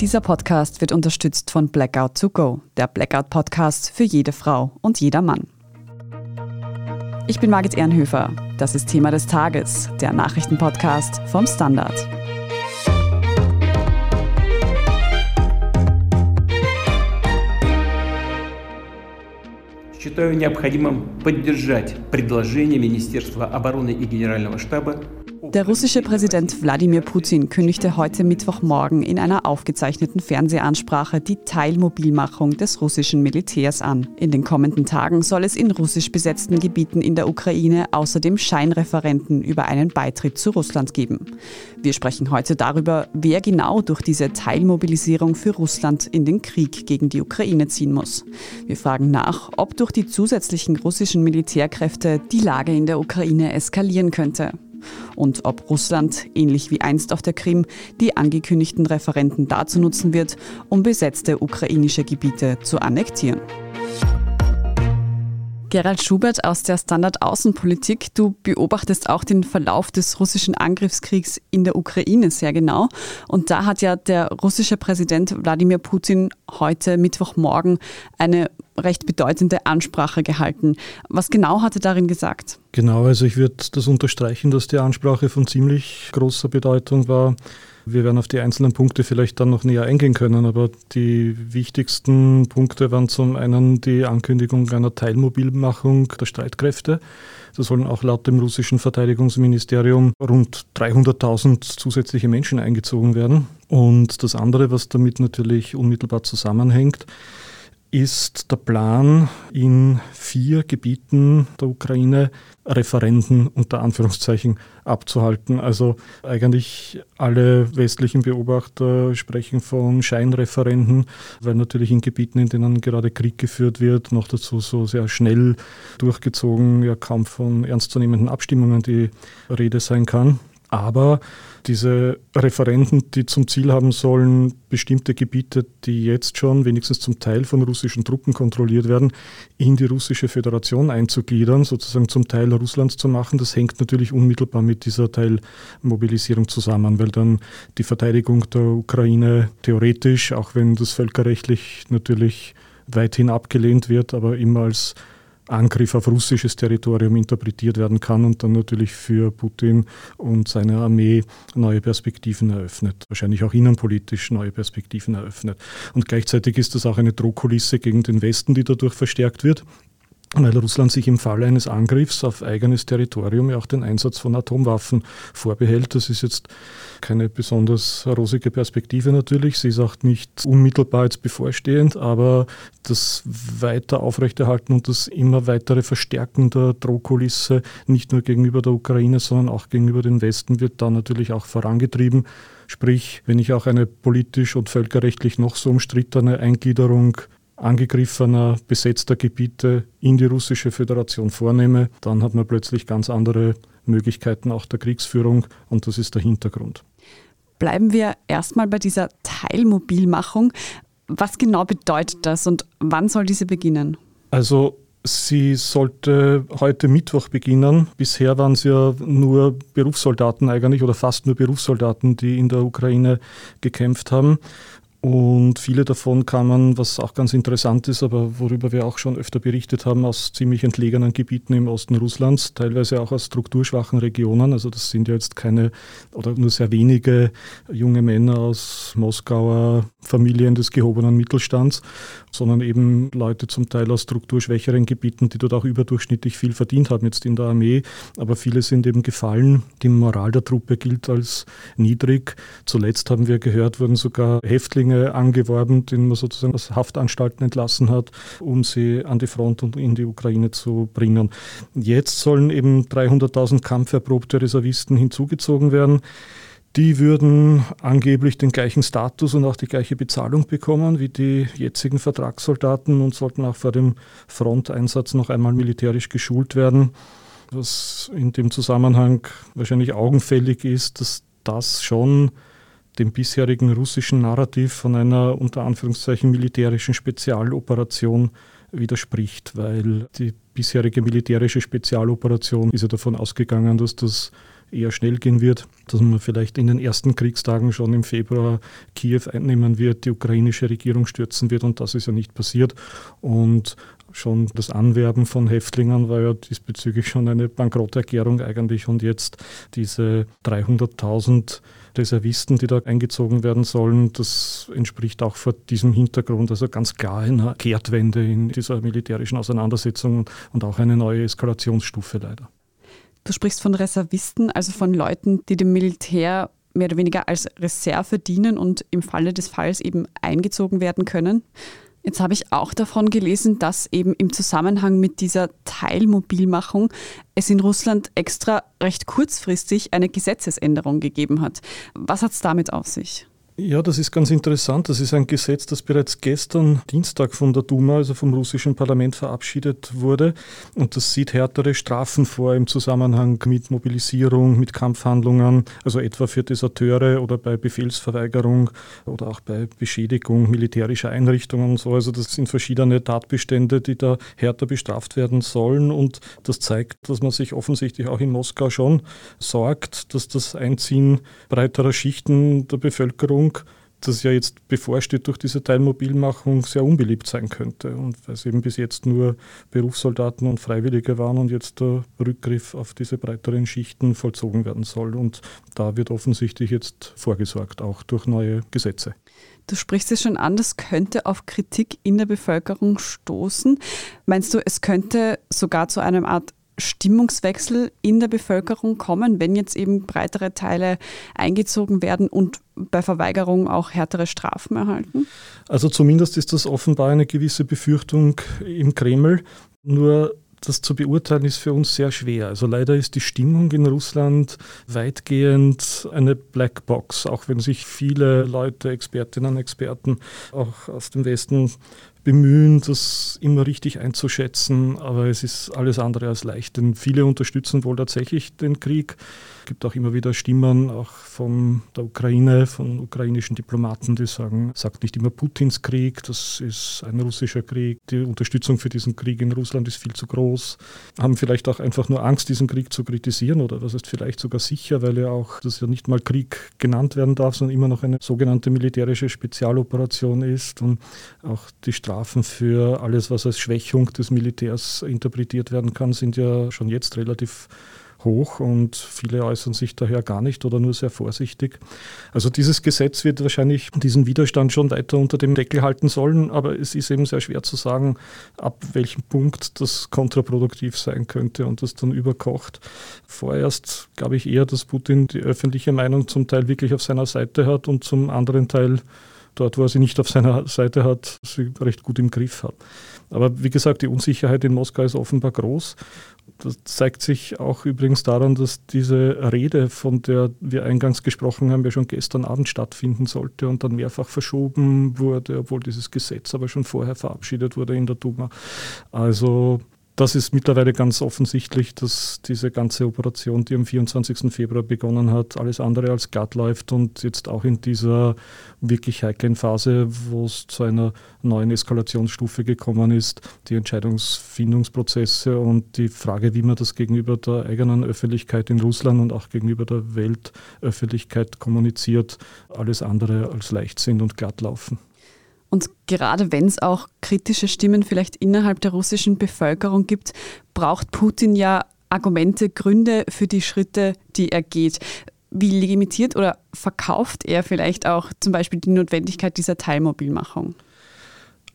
Dieser Podcast wird unterstützt von Blackout to Go, der Blackout-Podcast für jede Frau und jeder Mann. Ich bin Margit Ehrenhöfer. Das ist Thema des Tages, der Nachrichtenpodcast vom Standard. Считаю необходимым поддержать предложение Министерства обороны и Генерального штаба der russische Präsident Wladimir Putin kündigte heute Mittwochmorgen in einer aufgezeichneten Fernsehansprache die Teilmobilmachung des russischen Militärs an. In den kommenden Tagen soll es in russisch besetzten Gebieten in der Ukraine außerdem Scheinreferenten über einen Beitritt zu Russland geben. Wir sprechen heute darüber, wer genau durch diese Teilmobilisierung für Russland in den Krieg gegen die Ukraine ziehen muss. Wir fragen nach, ob durch die zusätzlichen russischen Militärkräfte die Lage in der Ukraine eskalieren könnte und ob Russland, ähnlich wie einst auf der Krim, die angekündigten Referenten dazu nutzen wird, um besetzte ukrainische Gebiete zu annektieren. Gerald Schubert aus der Standard Außenpolitik. Du beobachtest auch den Verlauf des russischen Angriffskriegs in der Ukraine sehr genau. Und da hat ja der russische Präsident Wladimir Putin heute Mittwochmorgen eine recht bedeutende Ansprache gehalten. Was genau hat er darin gesagt? Genau, also ich würde das unterstreichen, dass die Ansprache von ziemlich großer Bedeutung war. Wir werden auf die einzelnen Punkte vielleicht dann noch näher eingehen können, aber die wichtigsten Punkte waren zum einen die Ankündigung einer Teilmobilmachung der Streitkräfte. Da sollen auch laut dem russischen Verteidigungsministerium rund 300.000 zusätzliche Menschen eingezogen werden. Und das andere, was damit natürlich unmittelbar zusammenhängt, ist der Plan, in vier Gebieten der Ukraine Referenden unter Anführungszeichen abzuhalten. Also eigentlich alle westlichen Beobachter sprechen von Scheinreferenden, weil natürlich in Gebieten, in denen gerade Krieg geführt wird, noch dazu so sehr schnell durchgezogen, ja kaum von ernstzunehmenden Abstimmungen die Rede sein kann. Aber diese Referenten, die zum Ziel haben sollen, bestimmte Gebiete, die jetzt schon wenigstens zum Teil von russischen Truppen kontrolliert werden, in die russische Föderation einzugliedern, sozusagen zum Teil Russlands zu machen, das hängt natürlich unmittelbar mit dieser Teilmobilisierung zusammen, weil dann die Verteidigung der Ukraine theoretisch, auch wenn das völkerrechtlich natürlich weithin abgelehnt wird, aber immer als Angriff auf russisches Territorium interpretiert werden kann und dann natürlich für Putin und seine Armee neue Perspektiven eröffnet, wahrscheinlich auch innenpolitisch neue Perspektiven eröffnet. Und gleichzeitig ist das auch eine Drohkulisse gegen den Westen, die dadurch verstärkt wird weil Russland sich im Falle eines Angriffs auf eigenes Territorium ja auch den Einsatz von Atomwaffen vorbehält. Das ist jetzt keine besonders rosige Perspektive natürlich. Sie ist auch nicht unmittelbar jetzt bevorstehend, aber das weiter aufrechterhalten und das immer weitere Verstärken der Drohkulisse nicht nur gegenüber der Ukraine, sondern auch gegenüber dem Westen wird da natürlich auch vorangetrieben. Sprich, wenn ich auch eine politisch und völkerrechtlich noch so umstrittene Eingliederung angegriffener, besetzter Gebiete in die russische Föderation vornehme, dann hat man plötzlich ganz andere Möglichkeiten auch der Kriegsführung und das ist der Hintergrund. Bleiben wir erstmal bei dieser Teilmobilmachung. Was genau bedeutet das und wann soll diese beginnen? Also sie sollte heute Mittwoch beginnen. Bisher waren es ja nur Berufssoldaten eigentlich oder fast nur Berufssoldaten, die in der Ukraine gekämpft haben. Und viele davon kamen, was auch ganz interessant ist, aber worüber wir auch schon öfter berichtet haben, aus ziemlich entlegenen Gebieten im Osten Russlands, teilweise auch aus strukturschwachen Regionen. Also das sind ja jetzt keine oder nur sehr wenige junge Männer aus Moskauer Familien des gehobenen Mittelstands, sondern eben Leute zum Teil aus strukturschwächeren Gebieten, die dort auch überdurchschnittlich viel verdient haben jetzt in der Armee. Aber viele sind eben gefallen. Die Moral der Truppe gilt als niedrig. Zuletzt haben wir gehört, wurden sogar Häftlinge Flüchtlinge angeworben, denen man sozusagen aus Haftanstalten entlassen hat, um sie an die Front und in die Ukraine zu bringen. Jetzt sollen eben 300.000 kampferprobte Reservisten hinzugezogen werden. Die würden angeblich den gleichen Status und auch die gleiche Bezahlung bekommen wie die jetzigen Vertragssoldaten und sollten auch vor dem Fronteinsatz noch einmal militärisch geschult werden. Was in dem Zusammenhang wahrscheinlich augenfällig ist, dass das schon dem bisherigen russischen Narrativ von einer unter Anführungszeichen militärischen Spezialoperation widerspricht, weil die bisherige militärische Spezialoperation ist ja davon ausgegangen, dass das eher schnell gehen wird, dass man vielleicht in den ersten Kriegstagen schon im Februar Kiew einnehmen wird, die ukrainische Regierung stürzen wird und das ist ja nicht passiert. Und schon das Anwerben von Häftlingen war ja diesbezüglich schon eine Bankrotterklärung eigentlich und jetzt diese 300.000 Reservisten, die da eingezogen werden sollen, das entspricht auch vor diesem Hintergrund also ganz klar einer Kehrtwende in dieser militärischen Auseinandersetzung und auch eine neue Eskalationsstufe leider. Du sprichst von Reservisten, also von Leuten, die dem Militär mehr oder weniger als Reserve dienen und im Falle des Falls eben eingezogen werden können. Jetzt habe ich auch davon gelesen, dass eben im Zusammenhang mit dieser Teilmobilmachung es in Russland extra recht kurzfristig eine Gesetzesänderung gegeben hat. Was hat es damit auf sich? Ja, das ist ganz interessant. Das ist ein Gesetz, das bereits gestern Dienstag von der Duma, also vom russischen Parlament, verabschiedet wurde. Und das sieht härtere Strafen vor im Zusammenhang mit Mobilisierung, mit Kampfhandlungen, also etwa für Deserteure oder bei Befehlsverweigerung oder auch bei Beschädigung militärischer Einrichtungen und so. Also das sind verschiedene Tatbestände, die da härter bestraft werden sollen. Und das zeigt, dass man sich offensichtlich auch in Moskau schon sorgt, dass das Einziehen breiterer Schichten der Bevölkerung Regierung, das ja jetzt bevorsteht durch diese Teilmobilmachung, sehr unbeliebt sein könnte. Und weil es eben bis jetzt nur Berufssoldaten und Freiwillige waren und jetzt der Rückgriff auf diese breiteren Schichten vollzogen werden soll. Und da wird offensichtlich jetzt vorgesorgt, auch durch neue Gesetze. Du sprichst es schon an, das könnte auf Kritik in der Bevölkerung stoßen. Meinst du, es könnte sogar zu einem Art Stimmungswechsel in der Bevölkerung kommen, wenn jetzt eben breitere Teile eingezogen werden und bei Verweigerung auch härtere Strafen erhalten? Also zumindest ist das offenbar eine gewisse Befürchtung im Kreml. Nur das zu beurteilen ist für uns sehr schwer. Also leider ist die Stimmung in Russland weitgehend eine Blackbox, auch wenn sich viele Leute, Expertinnen und Experten auch aus dem Westen bemühen, das immer richtig einzuschätzen, aber es ist alles andere als leicht, denn viele unterstützen wohl tatsächlich den Krieg. Es gibt auch immer wieder Stimmen, auch von der Ukraine, von ukrainischen Diplomaten, die sagen, sagt nicht immer Putins Krieg, das ist ein russischer Krieg. Die Unterstützung für diesen Krieg in Russland ist viel zu groß. Haben vielleicht auch einfach nur Angst, diesen Krieg zu kritisieren oder das ist vielleicht sogar sicher, weil ja auch das ja nicht mal Krieg genannt werden darf, sondern immer noch eine sogenannte militärische Spezialoperation ist und auch die Strafen für alles, was als Schwächung des Militärs interpretiert werden kann, sind ja schon jetzt relativ hoch und viele äußern sich daher gar nicht oder nur sehr vorsichtig. Also dieses Gesetz wird wahrscheinlich diesen Widerstand schon weiter unter dem Deckel halten sollen, aber es ist eben sehr schwer zu sagen, ab welchem Punkt das kontraproduktiv sein könnte und das dann überkocht. Vorerst glaube ich eher, dass Putin die öffentliche Meinung zum Teil wirklich auf seiner Seite hat und zum anderen Teil dort, wo er sie nicht auf seiner Seite hat, sie recht gut im Griff hat. Aber wie gesagt, die Unsicherheit in Moskau ist offenbar groß. Das zeigt sich auch übrigens daran, dass diese Rede, von der wir eingangs gesprochen haben, ja schon gestern Abend stattfinden sollte und dann mehrfach verschoben wurde, obwohl dieses Gesetz aber schon vorher verabschiedet wurde in der Duma. Also das ist mittlerweile ganz offensichtlich, dass diese ganze Operation, die am 24. Februar begonnen hat, alles andere als glatt läuft und jetzt auch in dieser wirklich heiklen Phase, wo es zu einer neuen Eskalationsstufe gekommen ist, die Entscheidungsfindungsprozesse und die Frage, wie man das gegenüber der eigenen Öffentlichkeit in Russland und auch gegenüber der Weltöffentlichkeit kommuniziert, alles andere als leicht sind und glatt laufen. Und gerade wenn es auch kritische Stimmen vielleicht innerhalb der russischen Bevölkerung gibt, braucht Putin ja Argumente, Gründe für die Schritte, die er geht. Wie legitimiert oder verkauft er vielleicht auch zum Beispiel die Notwendigkeit dieser Teilmobilmachung?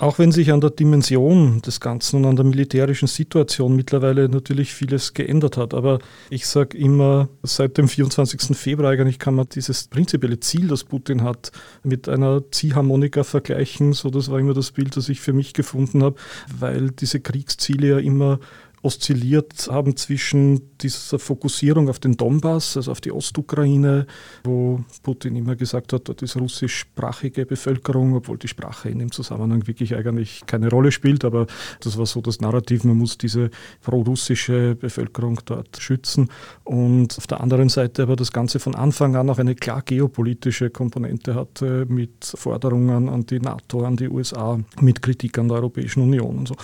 Auch wenn sich an der Dimension des Ganzen und an der militärischen Situation mittlerweile natürlich vieles geändert hat. Aber ich sage immer, seit dem 24. Februar eigentlich kann man dieses prinzipielle Ziel, das Putin hat, mit einer Ziehharmonika vergleichen. So, das war immer das Bild, das ich für mich gefunden habe, weil diese Kriegsziele ja immer oszilliert haben zwischen dieser Fokussierung auf den Donbass, also auf die Ostukraine, wo Putin immer gesagt hat, dort ist russischsprachige Bevölkerung, obwohl die Sprache in dem Zusammenhang wirklich eigentlich keine Rolle spielt, aber das war so das Narrativ, man muss diese pro-russische Bevölkerung dort schützen. Und auf der anderen Seite aber das Ganze von Anfang an auch eine klar geopolitische Komponente hatte mit Forderungen an die NATO, an die USA, mit Kritik an der Europäischen Union und so.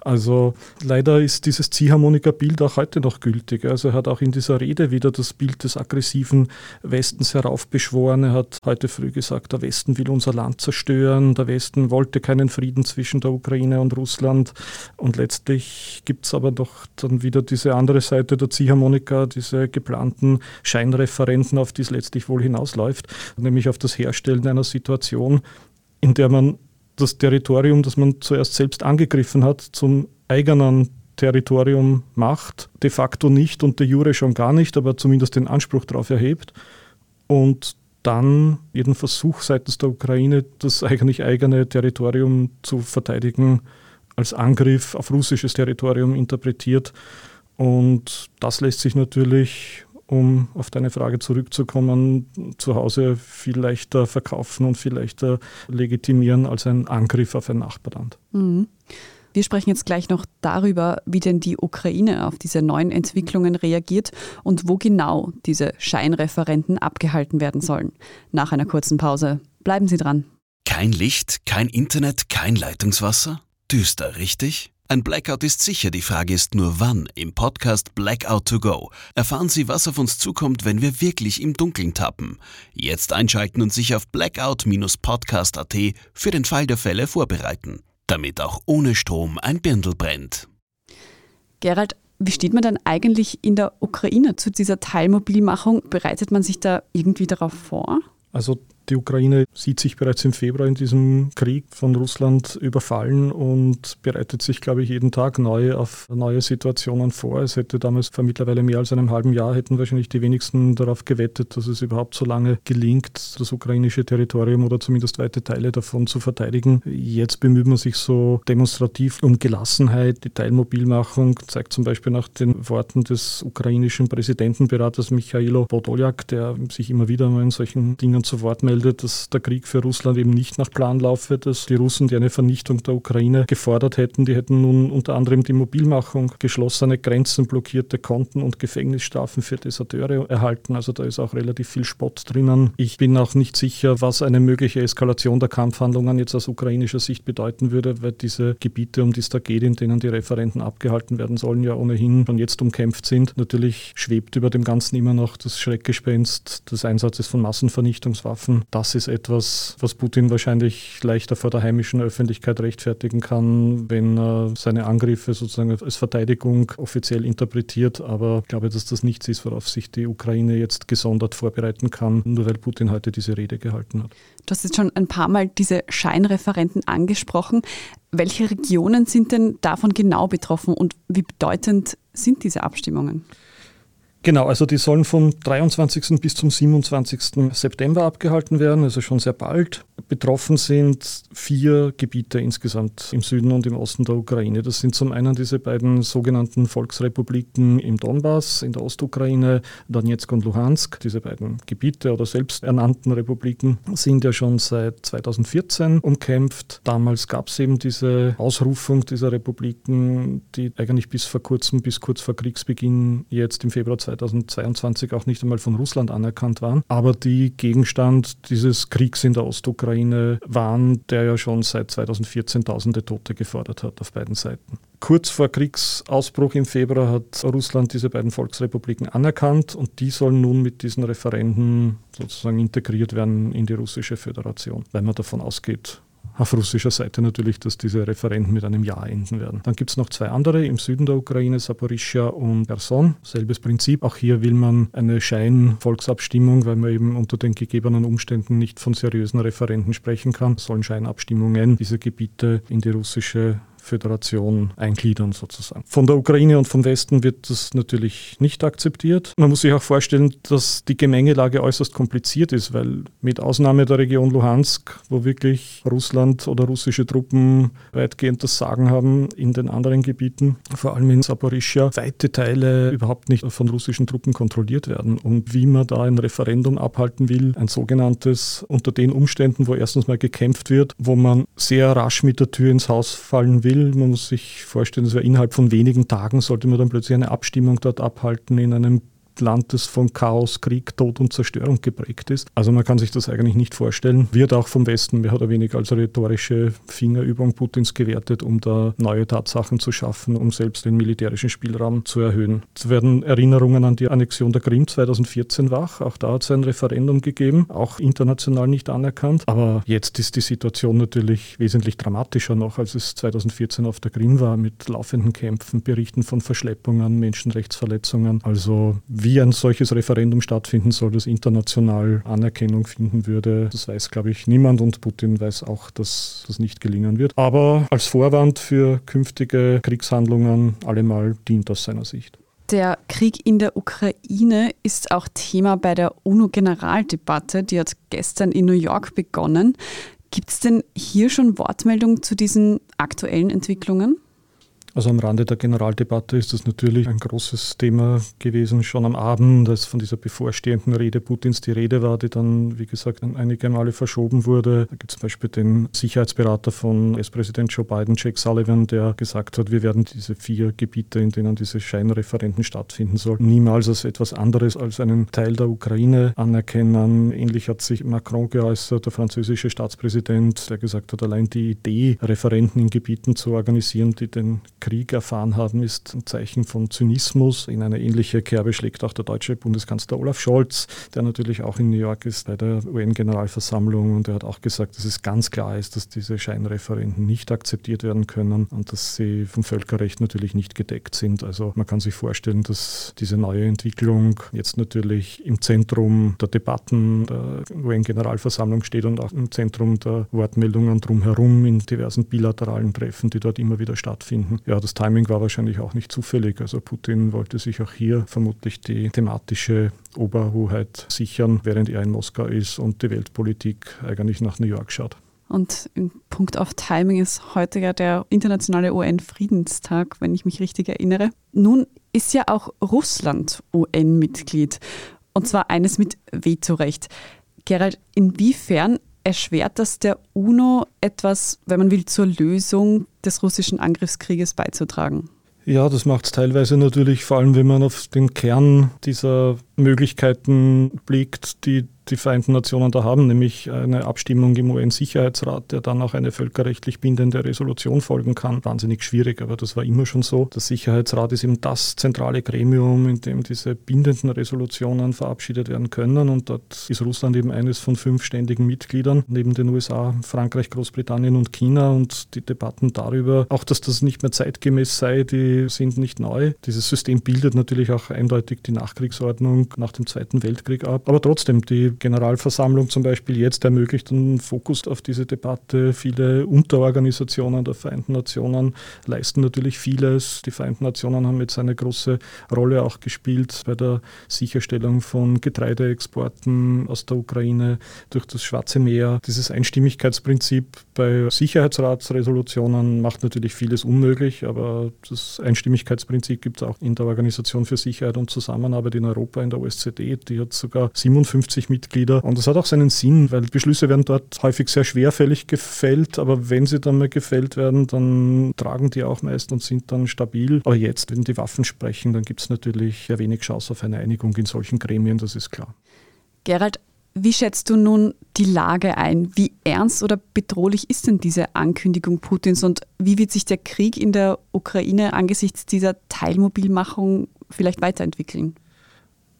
Also leider ist dieses dieses Ziehharmonika-Bild auch heute noch gültig. Also er hat auch in dieser Rede wieder das Bild des aggressiven Westens heraufbeschworen. Er hat heute früh gesagt, der Westen will unser Land zerstören, der Westen wollte keinen Frieden zwischen der Ukraine und Russland. Und letztlich gibt es aber doch dann wieder diese andere Seite der Ziehharmonika, diese geplanten Scheinreferenten, auf die es letztlich wohl hinausläuft, nämlich auf das Herstellen einer Situation, in der man das Territorium, das man zuerst selbst angegriffen hat, zum eigenen Territorium macht, de facto nicht und de jure schon gar nicht, aber zumindest den Anspruch darauf erhebt und dann jeden Versuch seitens der Ukraine, das eigentlich eigene Territorium zu verteidigen, als Angriff auf russisches Territorium interpretiert. Und das lässt sich natürlich um auf deine Frage zurückzukommen, zu Hause viel leichter verkaufen und viel leichter legitimieren als ein Angriff auf ein Nachbarland. Mhm. Wir sprechen jetzt gleich noch darüber, wie denn die Ukraine auf diese neuen Entwicklungen reagiert und wo genau diese Scheinreferenten abgehalten werden sollen. Nach einer kurzen Pause. Bleiben Sie dran. Kein Licht, kein Internet, kein Leitungswasser? Düster, richtig? Ein Blackout ist sicher, die Frage ist nur wann. Im Podcast Blackout to Go erfahren Sie, was auf uns zukommt, wenn wir wirklich im Dunkeln tappen. Jetzt einschalten und sich auf blackout-podcast.at für den Fall der Fälle vorbereiten, damit auch ohne Strom ein Birndl brennt. Gerald, wie steht man dann eigentlich in der Ukraine zu dieser Teilmobilmachung? Bereitet man sich da irgendwie darauf vor? Also die Ukraine sieht sich bereits im Februar in diesem Krieg von Russland überfallen und bereitet sich, glaube ich, jeden Tag neu auf neue Situationen vor. Es hätte damals vor mittlerweile mehr als einem halben Jahr hätten wahrscheinlich die wenigsten darauf gewettet, dass es überhaupt so lange gelingt, das ukrainische Territorium oder zumindest weite Teile davon zu verteidigen. Jetzt bemüht man sich so demonstrativ um Gelassenheit. Die Teilmobilmachung zeigt zum Beispiel nach den Worten des ukrainischen Präsidentenberaters Michailo Podoljak, der sich immer wieder mal in solchen Dingen zu Wort meldet meldet, dass der Krieg für Russland eben nicht nach Plan laufe, dass die Russen, die eine Vernichtung der Ukraine gefordert hätten, die hätten nun unter anderem die Mobilmachung, geschlossene Grenzen, blockierte Konten und Gefängnisstrafen für Deserteure erhalten. Also da ist auch relativ viel Spott drinnen. Ich bin auch nicht sicher, was eine mögliche Eskalation der Kampfhandlungen jetzt aus ukrainischer Sicht bedeuten würde, weil diese Gebiete, um die es da geht, in denen die Referenten abgehalten werden sollen, ja ohnehin schon jetzt umkämpft sind. Natürlich schwebt über dem Ganzen immer noch das Schreckgespenst des Einsatzes von Massenvernichtungswaffen das ist etwas, was Putin wahrscheinlich leichter vor der heimischen Öffentlichkeit rechtfertigen kann, wenn er seine Angriffe sozusagen als Verteidigung offiziell interpretiert. Aber ich glaube, dass das nichts ist, worauf sich die Ukraine jetzt gesondert vorbereiten kann, nur weil Putin heute diese Rede gehalten hat. Du hast jetzt schon ein paar Mal diese Scheinreferenten angesprochen. Welche Regionen sind denn davon genau betroffen und wie bedeutend sind diese Abstimmungen? Genau, also die sollen vom 23. bis zum 27. September abgehalten werden, also schon sehr bald. Betroffen sind vier Gebiete insgesamt im Süden und im Osten der Ukraine. Das sind zum einen diese beiden sogenannten Volksrepubliken im Donbass, in der Ostukraine, Donetsk und Luhansk. Diese beiden Gebiete oder selbsternannten Republiken sind ja schon seit 2014 umkämpft. Damals gab es eben diese Ausrufung dieser Republiken, die eigentlich bis vor kurzem, bis kurz vor Kriegsbeginn jetzt im Februar 2014 2022 auch nicht einmal von Russland anerkannt waren, aber die Gegenstand dieses Kriegs in der Ostukraine waren, der ja schon seit 2014 tausende Tote gefordert hat auf beiden Seiten. Kurz vor Kriegsausbruch im Februar hat Russland diese beiden Volksrepubliken anerkannt und die sollen nun mit diesen Referenden sozusagen integriert werden in die russische Föderation, weil man davon ausgeht, auf russischer Seite natürlich, dass diese Referenten mit einem Ja enden werden. Dann gibt es noch zwei andere im Süden der Ukraine, Saporischia und Kherson. Selbes Prinzip. Auch hier will man eine Scheinvolksabstimmung, weil man eben unter den gegebenen Umständen nicht von seriösen Referenten sprechen kann. Sollen Scheinabstimmungen diese Gebiete in die russische Föderation eingliedern sozusagen. Von der Ukraine und vom Westen wird das natürlich nicht akzeptiert. Man muss sich auch vorstellen, dass die Gemengelage äußerst kompliziert ist, weil mit Ausnahme der Region Luhansk, wo wirklich Russland oder russische Truppen weitgehend das Sagen haben, in den anderen Gebieten, vor allem in Saporischia, weite Teile überhaupt nicht von russischen Truppen kontrolliert werden. Und wie man da ein Referendum abhalten will, ein sogenanntes unter den Umständen, wo erstens mal gekämpft wird, wo man sehr rasch mit der Tür ins Haus fallen will, will. Man muss sich vorstellen, es wäre innerhalb von wenigen Tagen sollte man dann plötzlich eine Abstimmung dort abhalten in einem Land, das von Chaos, Krieg, Tod und Zerstörung geprägt ist. Also man kann sich das eigentlich nicht vorstellen. Wird auch vom Westen mehr oder weniger als rhetorische Fingerübung Putins gewertet, um da neue Tatsachen zu schaffen, um selbst den militärischen Spielraum zu erhöhen. Es werden Erinnerungen an die Annexion der Krim 2014 wach. Auch da hat es ein Referendum gegeben, auch international nicht anerkannt. Aber jetzt ist die Situation natürlich wesentlich dramatischer noch, als es 2014 auf der Krim war, mit laufenden Kämpfen, Berichten von Verschleppungen, Menschenrechtsverletzungen. Also wie ein solches Referendum stattfinden soll, das international Anerkennung finden würde, das weiß, glaube ich, niemand und Putin weiß auch, dass das nicht gelingen wird. Aber als Vorwand für künftige Kriegshandlungen allemal dient aus seiner Sicht. Der Krieg in der Ukraine ist auch Thema bei der UNO-Generaldebatte. Die hat gestern in New York begonnen. Gibt es denn hier schon Wortmeldungen zu diesen aktuellen Entwicklungen? Also am Rande der Generaldebatte ist das natürlich ein großes Thema gewesen, schon am Abend, als von dieser bevorstehenden Rede Putins die Rede war, die dann, wie gesagt, einige Male verschoben wurde. Da gibt es zum Beispiel den Sicherheitsberater von US-Präsident Joe Biden, Jake Sullivan, der gesagt hat, wir werden diese vier Gebiete, in denen diese Scheinreferenten stattfinden sollen, niemals als etwas anderes als einen Teil der Ukraine anerkennen. Ähnlich hat sich Macron geäußert, der französische Staatspräsident, der gesagt hat, allein die Idee, Referenten in Gebieten zu organisieren, die den Krieg erfahren haben, ist ein Zeichen von Zynismus. In eine ähnliche Kerbe schlägt auch der deutsche Bundeskanzler Olaf Scholz, der natürlich auch in New York ist bei der UN-Generalversammlung und er hat auch gesagt, dass es ganz klar ist, dass diese Scheinreferenten nicht akzeptiert werden können und dass sie vom Völkerrecht natürlich nicht gedeckt sind. Also man kann sich vorstellen, dass diese neue Entwicklung jetzt natürlich im Zentrum der Debatten der UN-Generalversammlung steht und auch im Zentrum der Wortmeldungen drumherum in diversen bilateralen Treffen, die dort immer wieder stattfinden. Ja, das Timing war wahrscheinlich auch nicht zufällig. Also Putin wollte sich auch hier vermutlich die thematische Oberhoheit sichern, während er in Moskau ist und die Weltpolitik eigentlich nach New York schaut. Und im Punkt auf Timing ist heute ja der internationale UN-Friedenstag, wenn ich mich richtig erinnere. Nun ist ja auch Russland UN-Mitglied und zwar eines mit Vetorecht. Gerald, inwiefern erschwert das der UNO etwas, wenn man will, zur Lösung des russischen Angriffskrieges beizutragen? Ja, das macht es teilweise natürlich, vor allem wenn man auf den Kern dieser Möglichkeiten blickt, die die Vereinten Nationen da haben, nämlich eine Abstimmung im UN-Sicherheitsrat, der dann auch eine völkerrechtlich bindende Resolution folgen kann. Wahnsinnig schwierig, aber das war immer schon so. Der Sicherheitsrat ist eben das zentrale Gremium, in dem diese bindenden Resolutionen verabschiedet werden können. Und dort ist Russland eben eines von fünf ständigen Mitgliedern, neben den USA, Frankreich, Großbritannien und China. Und die Debatten darüber, auch dass das nicht mehr zeitgemäß sei, die sind nicht neu. Dieses System bildet natürlich auch eindeutig die Nachkriegsordnung nach dem Zweiten Weltkrieg ab. Aber trotzdem, die Generalversammlung zum Beispiel jetzt ermöglicht einen Fokus auf diese Debatte. Viele Unterorganisationen der Vereinten Nationen leisten natürlich vieles. Die Vereinten Nationen haben jetzt eine große Rolle auch gespielt bei der Sicherstellung von Getreideexporten aus der Ukraine durch das Schwarze Meer. Dieses Einstimmigkeitsprinzip bei Sicherheitsratsresolutionen macht natürlich vieles unmöglich, aber das Einstimmigkeitsprinzip gibt es auch in der Organisation für Sicherheit und Zusammenarbeit in Europa, in der OSZE. Die hat sogar 57 Mitglieder. Und das hat auch seinen Sinn, weil Beschlüsse werden dort häufig sehr schwerfällig gefällt, aber wenn sie dann mal gefällt werden, dann tragen die auch meist und sind dann stabil. Aber jetzt, wenn die Waffen sprechen, dann gibt es natürlich sehr wenig Chance auf eine Einigung in solchen Gremien, das ist klar. Gerald, wie schätzt du nun die Lage ein? Wie ernst oder bedrohlich ist denn diese Ankündigung Putins und wie wird sich der Krieg in der Ukraine angesichts dieser Teilmobilmachung vielleicht weiterentwickeln?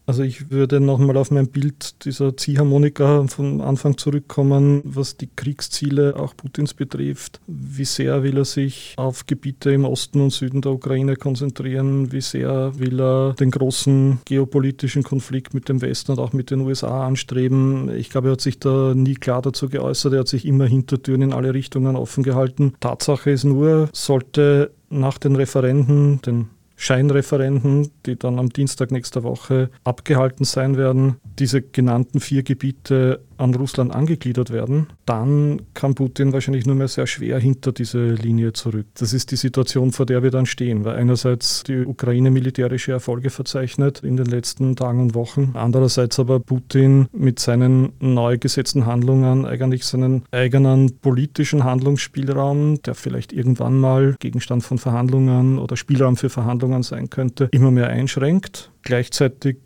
Also ich würde nochmal auf mein Bild dieser Ziehharmonika vom Anfang zurückkommen, was die Kriegsziele auch Putins betrifft. Wie sehr will er sich auf Gebiete im Osten und Süden der Ukraine konzentrieren? Wie sehr will er den großen geopolitischen Konflikt mit dem Westen und auch mit den USA anstreben? Ich glaube, er hat sich da nie klar dazu geäußert. Er hat sich immer Hintertüren in alle Richtungen offen gehalten. Tatsache ist nur, sollte nach den Referenden, den Scheinreferenden, die dann am Dienstag nächster Woche abgehalten sein werden, diese genannten vier Gebiete an Russland angegliedert werden, dann kann Putin wahrscheinlich nur mehr sehr schwer hinter diese Linie zurück. Das ist die Situation, vor der wir dann stehen, weil einerseits die Ukraine militärische Erfolge verzeichnet in den letzten Tagen und Wochen, andererseits aber Putin mit seinen neu gesetzten Handlungen eigentlich seinen eigenen politischen Handlungsspielraum, der vielleicht irgendwann mal Gegenstand von Verhandlungen oder Spielraum für Verhandlungen sein könnte, immer mehr einschränkt. Gleichzeitig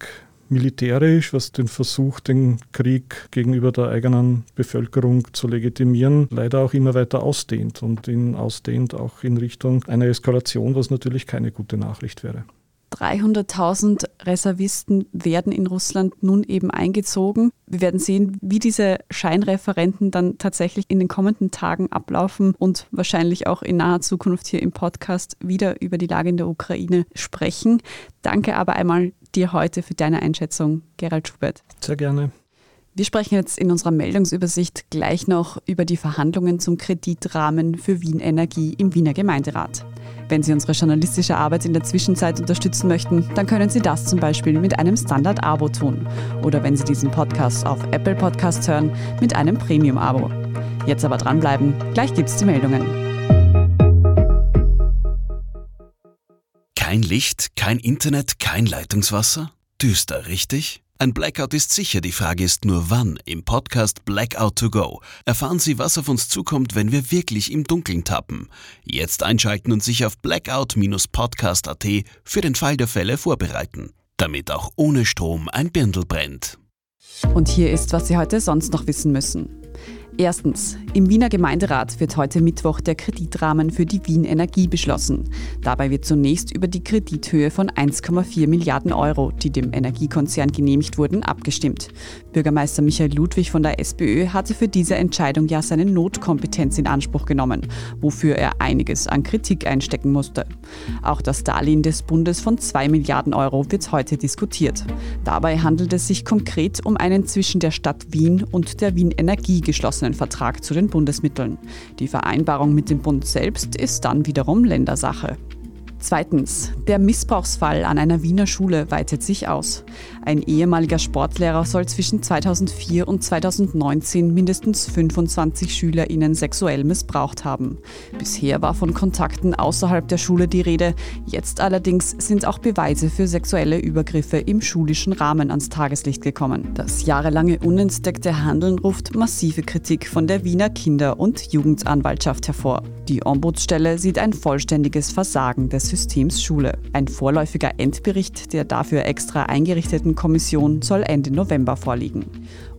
militärisch, was den Versuch, den Krieg gegenüber der eigenen Bevölkerung zu legitimieren, leider auch immer weiter ausdehnt und ihn ausdehnt auch in Richtung einer Eskalation, was natürlich keine gute Nachricht wäre. 300.000 Reservisten werden in Russland nun eben eingezogen. Wir werden sehen, wie diese Scheinreferenten dann tatsächlich in den kommenden Tagen ablaufen und wahrscheinlich auch in naher Zukunft hier im Podcast wieder über die Lage in der Ukraine sprechen. Danke aber einmal dir heute für deine Einschätzung, Gerald Schubert. Sehr gerne. Wir sprechen jetzt in unserer Meldungsübersicht gleich noch über die Verhandlungen zum Kreditrahmen für Wien Energie im Wiener Gemeinderat. Wenn Sie unsere journalistische Arbeit in der Zwischenzeit unterstützen möchten, dann können Sie das zum Beispiel mit einem Standard-Abo tun. Oder wenn Sie diesen Podcast auf Apple Podcasts hören, mit einem Premium-Abo. Jetzt aber dranbleiben, gleich gibt's die Meldungen. Kein Licht, kein Internet, kein Leitungswasser? Düster, richtig? Ein Blackout ist sicher, die Frage ist nur wann. Im Podcast Blackout to Go erfahren Sie, was auf uns zukommt, wenn wir wirklich im Dunkeln tappen. Jetzt einschalten und sich auf blackout-podcast.at für den Fall der Fälle vorbereiten, damit auch ohne Strom ein Birndl brennt. Und hier ist, was Sie heute sonst noch wissen müssen. Erstens. Im Wiener Gemeinderat wird heute Mittwoch der Kreditrahmen für die Wien Energie beschlossen. Dabei wird zunächst über die Kredithöhe von 1,4 Milliarden Euro, die dem Energiekonzern genehmigt wurden, abgestimmt. Bürgermeister Michael Ludwig von der SPÖ hatte für diese Entscheidung ja seine Notkompetenz in Anspruch genommen, wofür er einiges an Kritik einstecken musste. Auch das Darlehen des Bundes von 2 Milliarden Euro wird heute diskutiert. Dabei handelt es sich konkret um einen zwischen der Stadt Wien und der Wien Energie geschlossenen einen Vertrag zu den Bundesmitteln. Die Vereinbarung mit dem Bund selbst ist dann wiederum Ländersache. Zweitens, der Missbrauchsfall an einer Wiener Schule weitet sich aus. Ein ehemaliger Sportlehrer soll zwischen 2004 und 2019 mindestens 25 SchülerInnen sexuell missbraucht haben. Bisher war von Kontakten außerhalb der Schule die Rede. Jetzt allerdings sind auch Beweise für sexuelle Übergriffe im schulischen Rahmen ans Tageslicht gekommen. Das jahrelange unentdeckte Handeln ruft massive Kritik von der Wiener Kinder- und Jugendanwaltschaft hervor. Die Ombudsstelle sieht ein vollständiges Versagen des Systems Schule. Ein vorläufiger Endbericht der dafür extra eingerichteten Kommission soll Ende November vorliegen.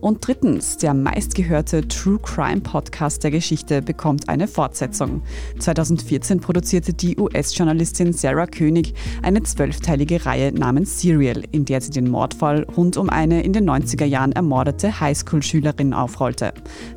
Und drittens, der meistgehörte True Crime Podcast der Geschichte bekommt eine Fortsetzung. 2014 produzierte die US-Journalistin Sarah König eine zwölfteilige Reihe namens Serial, in der sie den Mordfall rund um eine in den 90er Jahren ermordete Highschool-Schülerin aufrollte.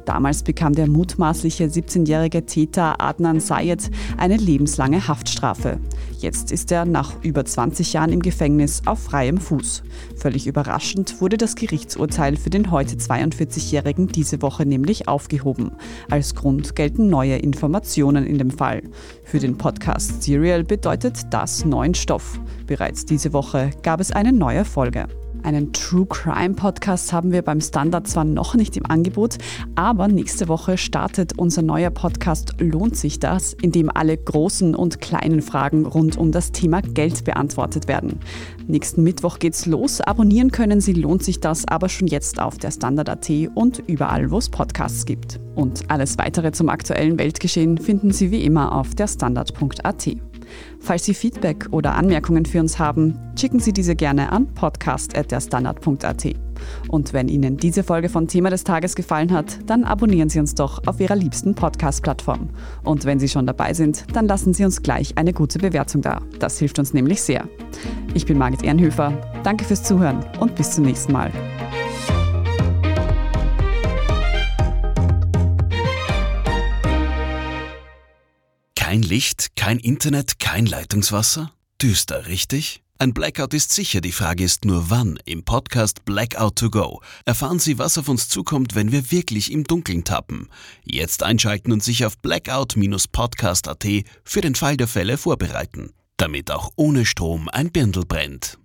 Damals bekam der mutmaßliche 17-jährige Täter Adnan Sayed eine lebenslange Haftstrafe. Jetzt ist er nach über 20 Jahren im Gefängnis auf freiem Fuß. Völlig überraschend wurde das Gerichtsurteil für den heute 42-Jährigen diese Woche nämlich aufgehoben. Als Grund gelten neue Informationen in dem Fall. Für den Podcast Serial bedeutet das neuen Stoff. Bereits diese Woche gab es eine neue Folge. Einen True Crime Podcast haben wir beim Standard zwar noch nicht im Angebot, aber nächste Woche startet unser neuer Podcast Lohnt sich das, in dem alle großen und kleinen Fragen rund um das Thema Geld beantwortet werden. Nächsten Mittwoch geht's los. Abonnieren können Sie Lohnt sich das aber schon jetzt auf der Standard.at und überall, wo es Podcasts gibt. Und alles weitere zum aktuellen Weltgeschehen finden Sie wie immer auf der Standard.at. Falls Sie Feedback oder Anmerkungen für uns haben, schicken Sie diese gerne an podcast.derstandard.at. Und wenn Ihnen diese Folge von Thema des Tages gefallen hat, dann abonnieren Sie uns doch auf Ihrer liebsten Podcast-Plattform. Und wenn Sie schon dabei sind, dann lassen Sie uns gleich eine gute Bewertung da. Das hilft uns nämlich sehr. Ich bin Margit Ehrenhöfer. Danke fürs Zuhören und bis zum nächsten Mal. Kein Licht, kein Internet, kein Leitungswasser? Düster, richtig? Ein Blackout ist sicher, die Frage ist nur wann. Im Podcast Blackout to Go erfahren Sie, was auf uns zukommt, wenn wir wirklich im Dunkeln tappen. Jetzt einschalten und sich auf blackout-podcast.at für den Fall der Fälle vorbereiten, damit auch ohne Strom ein Birndl brennt.